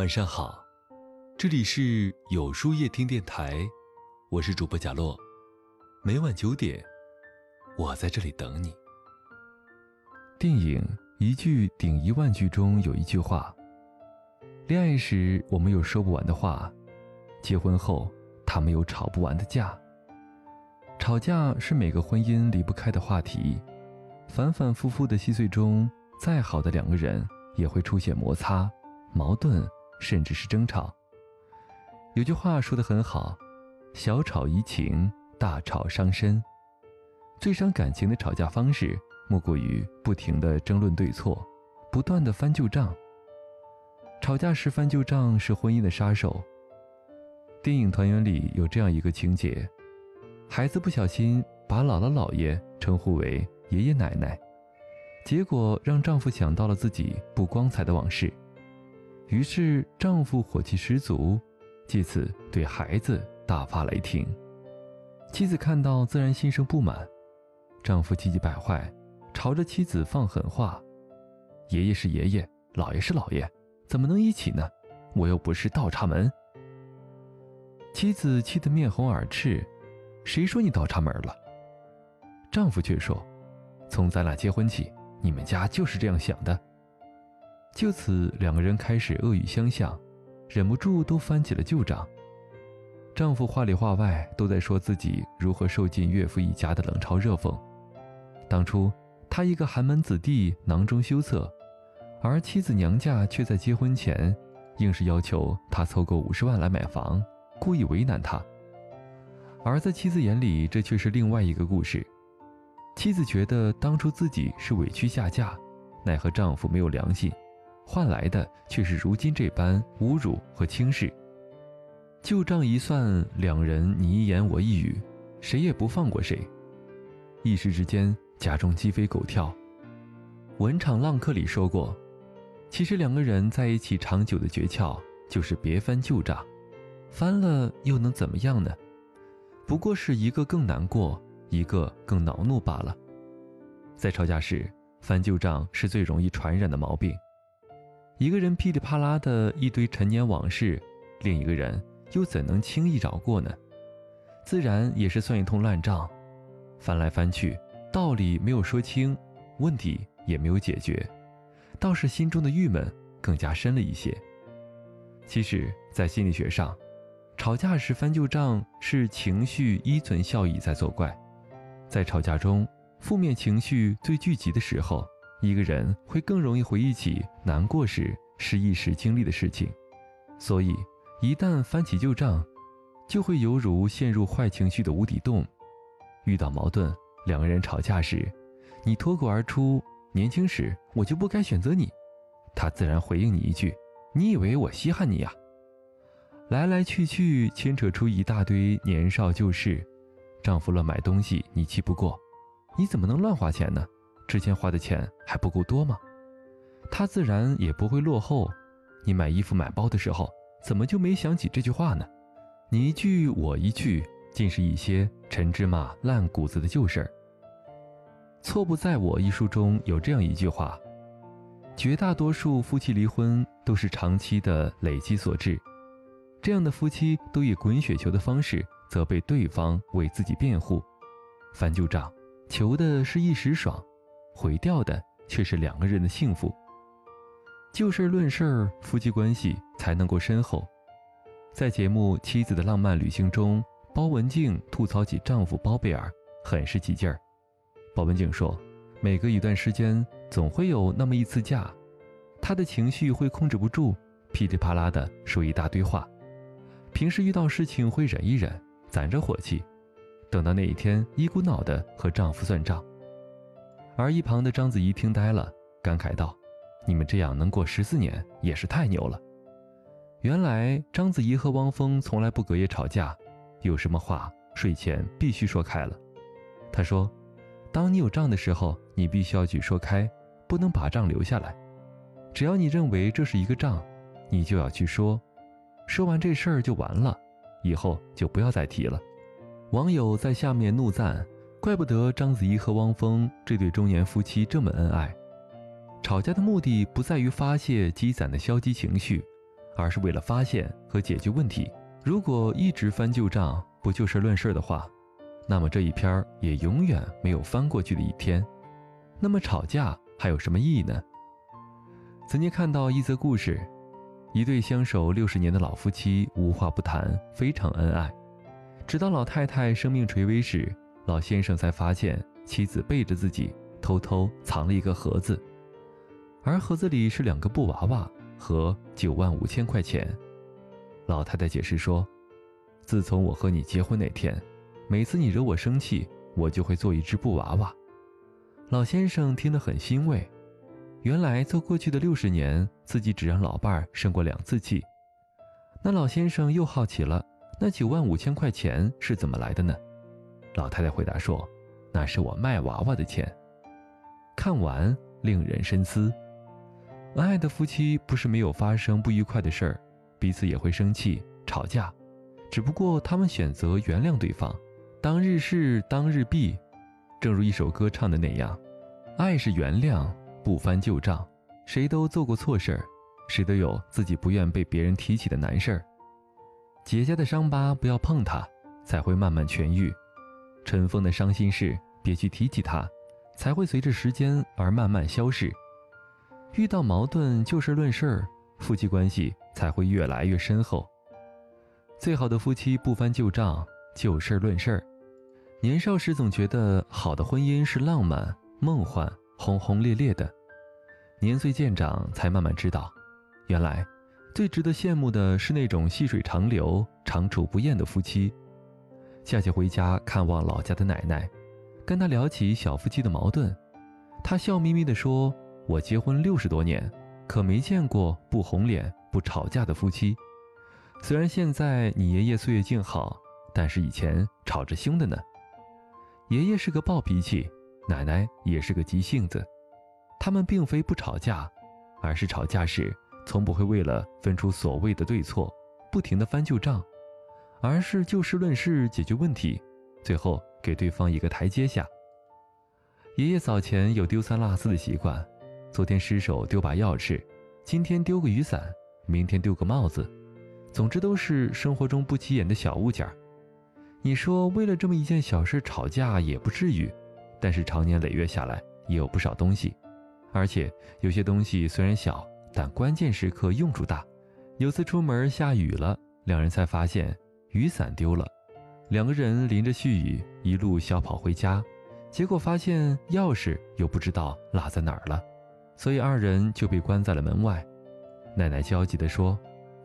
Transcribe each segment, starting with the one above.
晚上好，这里是有书夜听电台，我是主播贾洛，每晚九点，我在这里等你。电影一句顶一万句中有一句话：恋爱时我们有说不完的话，结婚后他们有吵不完的架。吵架是每个婚姻离不开的话题，反反复复的细碎中，再好的两个人也会出现摩擦、矛盾，甚至是争吵。有句话说的很好：“小吵怡情，大吵伤身。”最伤感情的吵架方式，莫过于不停的争论对错，不断的翻旧账。吵架时翻旧账是婚姻的杀手。电影《团圆》里有这样一个情节。孩子不小心把姥姥姥爷称呼为爷爷奶奶，结果让丈夫想到了自己不光彩的往事，于是丈夫火气十足，借此对孩子大发雷霆。妻子看到自然心生不满，丈夫气急败坏，朝着妻子放狠话：“爷爷是爷爷，姥爷是姥爷，怎么能一起呢？我又不是倒插门。”妻子气得面红耳赤。谁说你倒插门了？丈夫却说：“从咱俩结婚起，你们家就是这样想的。”就此，两个人开始恶语相向，忍不住都翻起了旧账。丈夫话里话外都在说自己如何受尽岳父一家的冷嘲热讽。当初他一个寒门子弟囊中羞涩，而妻子娘家却在结婚前硬是要求他凑够五十万来买房，故意为难他。而在妻子眼里，这却是另外一个故事。妻子觉得当初自己是委屈下嫁，奈何丈夫没有良心，换来的却是如今这般侮辱和轻视。旧账一算，两人你一言我一语，谁也不放过谁，一时之间家中鸡飞狗跳。《文场浪客》里说过，其实两个人在一起长久的诀窍就是别翻旧账，翻了又能怎么样呢？不过是一个更难过，一个更恼怒罢了。在吵架时，翻旧账是最容易传染的毛病。一个人噼里啪啦的一堆陈年往事，另一个人又怎能轻易饶过呢？自然也是算一通烂账，翻来翻去，道理没有说清，问题也没有解决，倒是心中的郁闷更加深了一些。其实，在心理学上，吵架时翻旧账是情绪依存效应在作怪，在吵架中，负面情绪最聚集的时候，一个人会更容易回忆起难过时失意时经历的事情，所以一旦翻起旧账，就会犹如陷入坏情绪的无底洞。遇到矛盾，两个人吵架时，你脱口而出“年轻时我就不该选择你”，他自然回应你一句：“你以为我稀罕你呀？”来来去去牵扯出一大堆年少旧事，丈夫乱买东西你气不过，你怎么能乱花钱呢？之前花的钱还不够多吗？他自然也不会落后，你买衣服买包的时候怎么就没想起这句话呢？你一句我一句，尽是一些陈芝麻烂谷子的旧事儿。错不在我一书中有这样一句话：绝大多数夫妻离婚都是长期的累积所致。这样的夫妻都以滚雪球的方式责备对方，为自己辩护，翻旧账，求的是一时爽，毁掉的却是两个人的幸福。就事论事，夫妻关系才能够深厚。在节目《妻子的浪漫旅行》中，包文婧吐槽起丈夫包贝尔，很是起劲儿。包文婧说，每隔一段时间，总会有那么一次假，她的情绪会控制不住，噼里啪啦的说一大堆话。平时遇到事情会忍一忍，攒着火气，等到那一天一股脑的和丈夫算账。而一旁的章子怡听呆了，感慨道：“你们这样能过十四年也是太牛了。”原来章子怡和汪峰从来不隔夜吵架，有什么话睡前必须说开了。他说：“当你有账的时候，你必须要去说开，不能把账留下来。只要你认为这是一个账，你就要去说。”说完这事儿就完了，以后就不要再提了。网友在下面怒赞：怪不得章子怡和汪峰这对中年夫妻这么恩爱。吵架的目的不在于发泄积攒的消极情绪，而是为了发现和解决问题。如果一直翻旧账，不就事论事的话，那么这一篇也永远没有翻过去的一天。那么吵架还有什么意义呢？曾经看到一则故事，一对相守六十年的老夫妻无话不谈，非常恩爱。直到老太太生命垂危时，老先生才发现妻子背着自己偷偷藏了一个盒子，而盒子里是两个布娃娃和九万五千块钱。老太太解释说：“自从我和你结婚那天，每次你惹我生气，我就会做一只布娃娃。”老先生听得很欣慰。原来在过去的六十年，自己只让老伴儿生过两次气。那老先生又好奇了：“那九万五千块钱是怎么来的呢？”老太太回答说：“那是我卖娃娃的钱。”看完令人深思。恩爱的夫妻不是没有发生不愉快的事儿，彼此也会生气吵架，只不过他们选择原谅对方。当日事当日毕，正如一首歌唱的那样：“爱是原谅。”不翻旧账，谁都做过错事儿，谁都有自己不愿被别人提起的难事儿。结痂的伤疤不要碰它，才会慢慢痊愈；尘封的伤心事别去提起它，才会随着时间而慢慢消逝。遇到矛盾就事论事儿，夫妻关系才会越来越深厚。最好的夫妻不翻旧账，就事论事儿。年少时总觉得好的婚姻是浪漫梦幻。轰轰烈烈的，年岁渐长才慢慢知道，原来最值得羡慕的是那种细水长流、长处不厌的夫妻。夏夏回家看望老家的奶奶，跟她聊起小夫妻的矛盾，她笑眯眯地说：“我结婚六十多年，可没见过不红脸、不吵架的夫妻。虽然现在你爷爷岁月静好，但是以前吵着凶的呢。爷爷是个暴脾气。”奶奶也是个急性子，他们并非不吵架，而是吵架时从不会为了分出所谓的对错，不停的翻旧账，而是就事论事解决问题，最后给对方一个台阶下。爷爷早前有丢三落四的习惯，昨天失手丢把钥匙，今天丢个雨伞，明天丢个帽子，总之都是生活中不起眼的小物件儿你说为了这么一件小事吵架也不至于。但是长年累月下来，也有不少东西，而且有些东西虽然小，但关键时刻用处大。有次出门下雨了，两人才发现雨伞丢了，两个人淋着细雨一路小跑回家，结果发现钥匙又不知道落在哪儿了，所以二人就被关在了门外。奶奶焦急地说：“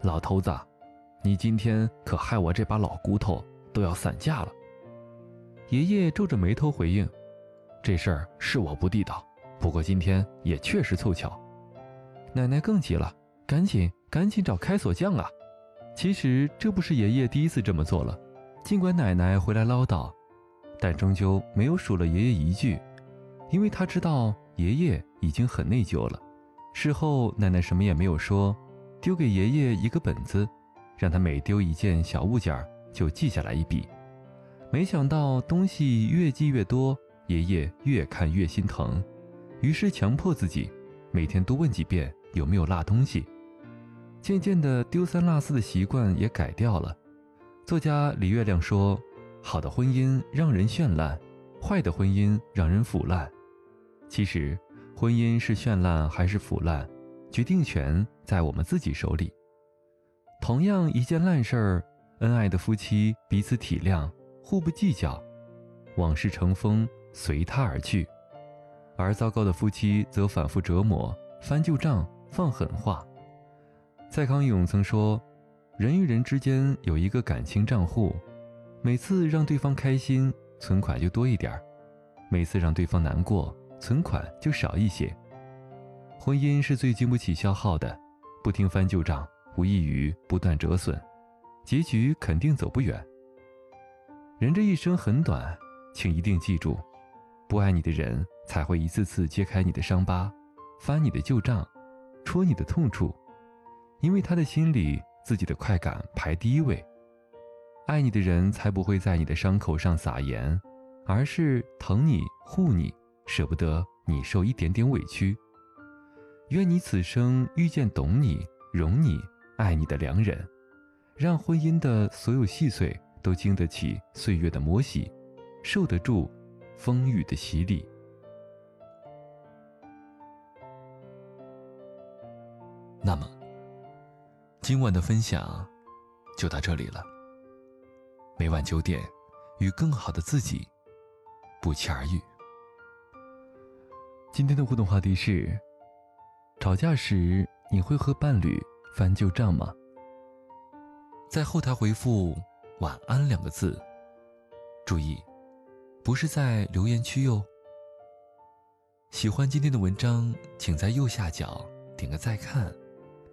老头子，你今天可害我这把老骨头都要散架了。”爷爷皱着眉头回应。这事儿是我不地道，不过今天也确实凑巧。奶奶更急了，赶紧赶紧找开锁匠啊！其实这不是爷爷第一次这么做了，尽管奶奶回来唠叨，但终究没有数了爷爷一句，因为他知道爷爷已经很内疚了。事后奶奶什么也没有说，丢给爷爷一个本子，让他每丢一件小物件就记下来一笔。没想到东西越记越多。爷爷越看越心疼，于是强迫自己每天多问几遍有没有落东西。渐渐的，丢三落四的习惯也改掉了。作家李月亮说：“好的婚姻让人绚烂，坏的婚姻让人腐烂。其实，婚姻是绚烂还是腐烂，决定权在我们自己手里。同样一件烂事儿，恩爱的夫妻彼此体谅，互不计较，往事成风。”随他而去，而糟糕的夫妻则反复折磨、翻旧账、放狠话。蔡康永曾说：“人与人之间有一个感情账户，每次让对方开心，存款就多一点儿；每次让对方难过，存款就少一些。婚姻是最经不起消耗的，不停翻旧账，无异于不断折损，结局肯定走不远。人这一生很短，请一定记住。”不爱你的人才会一次次揭开你的伤疤，翻你的旧账，戳你的痛处，因为他的心里自己的快感排第一位。爱你的人才不会在你的伤口上撒盐，而是疼你护你，舍不得你受一点点委屈。愿你此生遇见懂你、容你、爱你的良人，让婚姻的所有细碎都经得起岁月的磨洗，受得住风雨的洗礼。那么，今晚的分享就到这里了。每晚九点，与更好的自己不期而遇。今天的互动话题是：吵架时你会和伴侣翻旧账吗？在后台回复“晚安”两个字，注意，不是在留言区哟。喜欢今天的文章，请在右下角点个再看，